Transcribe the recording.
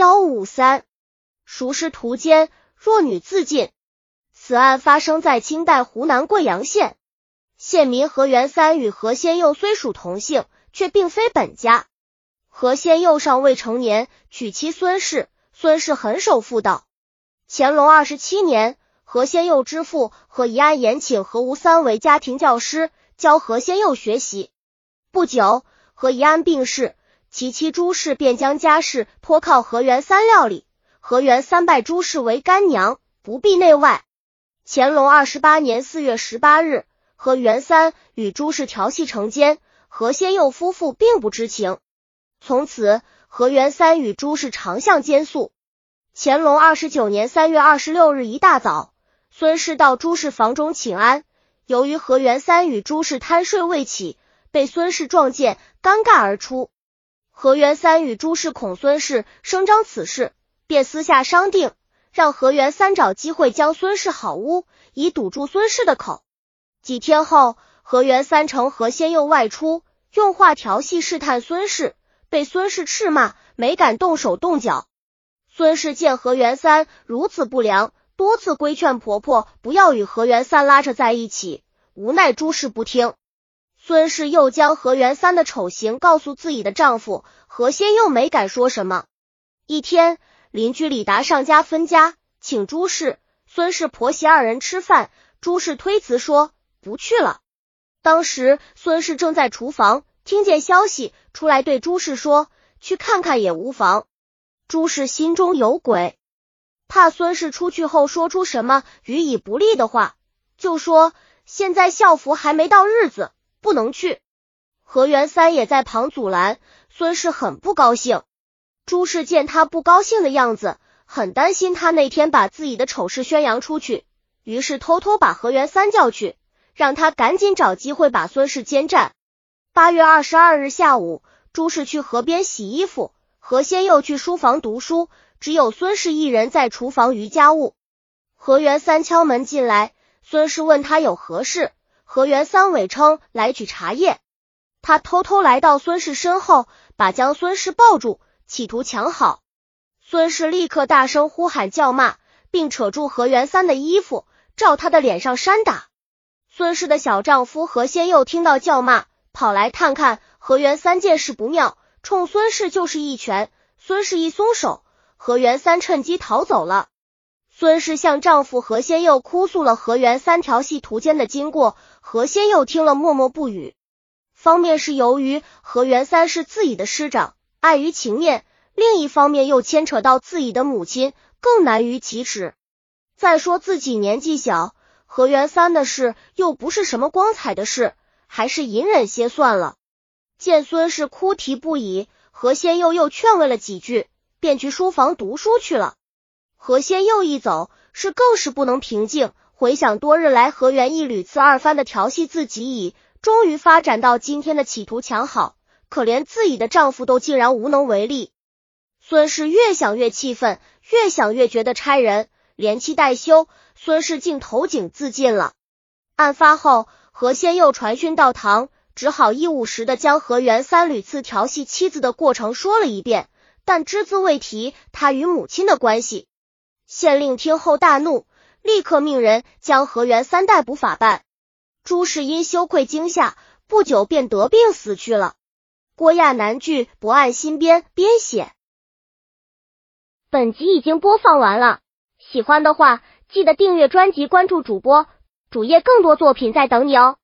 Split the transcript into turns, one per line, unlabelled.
幺五三，孰是途间？弱女自尽。此案发生在清代湖南贵阳县，县民何元三与何先佑虽属同姓，却并非本家。何先佑尚未成年，娶妻孙氏，孙氏很守妇道。乾隆二十七年，何先佑之父何宜安延请何吴三为家庭教师，教何先佑学习。不久，何宜安病逝。其妻朱氏便将家事托靠何元三料理，何元三拜朱氏为干娘，不必内外。乾隆二十八年四月十八日，何元三与朱氏调戏成奸，何先佑夫妇并不知情。从此，何元三与朱氏常相奸宿。乾隆二十九年三月二十六日一大早，孙氏到朱氏房中请安，由于何元三与朱氏贪睡未起，被孙氏撞见，尴尬而出。何元三与朱氏恐孙氏声张此事，便私下商定，让何元三找机会将孙氏好屋，以堵住孙氏的口。几天后，何元三乘何仙佑外出，用话调戏试探孙氏，被孙氏斥骂，没敢动手动脚。孙氏见何元三如此不良，多次规劝婆婆不要与何元三拉扯在一起，无奈朱氏不听。孙氏又将何元三的丑行告诉自己的丈夫何仙，又，没敢说什么。一天，邻居李达上家分家，请朱氏、孙氏婆媳二人吃饭，朱氏推辞说不去了。当时孙氏正在厨房，听见消息，出来对朱氏说：“去看看也无妨。”朱氏心中有鬼，怕孙氏出去后说出什么予以不利的话，就说：“现在校服还没到日子。”不能去，何元三也在旁阻拦。孙氏很不高兴。朱氏见他不高兴的样子，很担心他那天把自己的丑事宣扬出去，于是偷偷把何元三叫去，让他赶紧找机会把孙氏奸占。八月二十二日下午，朱氏去河边洗衣服，何仙又去书房读书，只有孙氏一人在厨房余家务。何元三敲门进来，孙氏问他有何事。何元三伪称来取茶叶，他偷偷来到孙氏身后，把将孙氏抱住，企图抢好。孙氏立刻大声呼喊叫骂，并扯住何元三的衣服，照他的脸上扇打。孙氏的小丈夫何仙佑听到叫骂，跑来探看何元三，见势不妙，冲孙氏就是一拳。孙氏一松手，何元三趁机逃走了。孙氏向丈夫何仙佑哭诉了何元三调戏屠奸的经过。何仙佑听了默默不语，方面是由于何元三是自己的师长，碍于情面；另一方面又牵扯到自己的母亲，更难于启齿。再说自己年纪小，何元三的事又不是什么光彩的事，还是隐忍些算了。见孙氏哭啼不已，何仙佑又劝慰了几句，便去书房读书去了。何仙佑一走，是更是不能平静。回想多日来何元义屡次二番的调戏自己，已终于发展到今天的企图抢好，可怜自己的丈夫都竟然无能为力。孙氏越想越气愤，越想越觉得差人，连妻带休，孙氏竟投井自尽了。案发后，何仙又传讯到堂，只好一五十的将何元三屡次调戏妻子的过程说了一遍，但只字未提他与母亲的关系。县令听后大怒。立刻命人将何元三逮捕法办。朱氏因羞愧惊吓，不久便得病死去了。郭亚南剧博案新编编写。本集已经播放完了，喜欢的话记得订阅专辑，关注主播主页，更多作品在等你哦。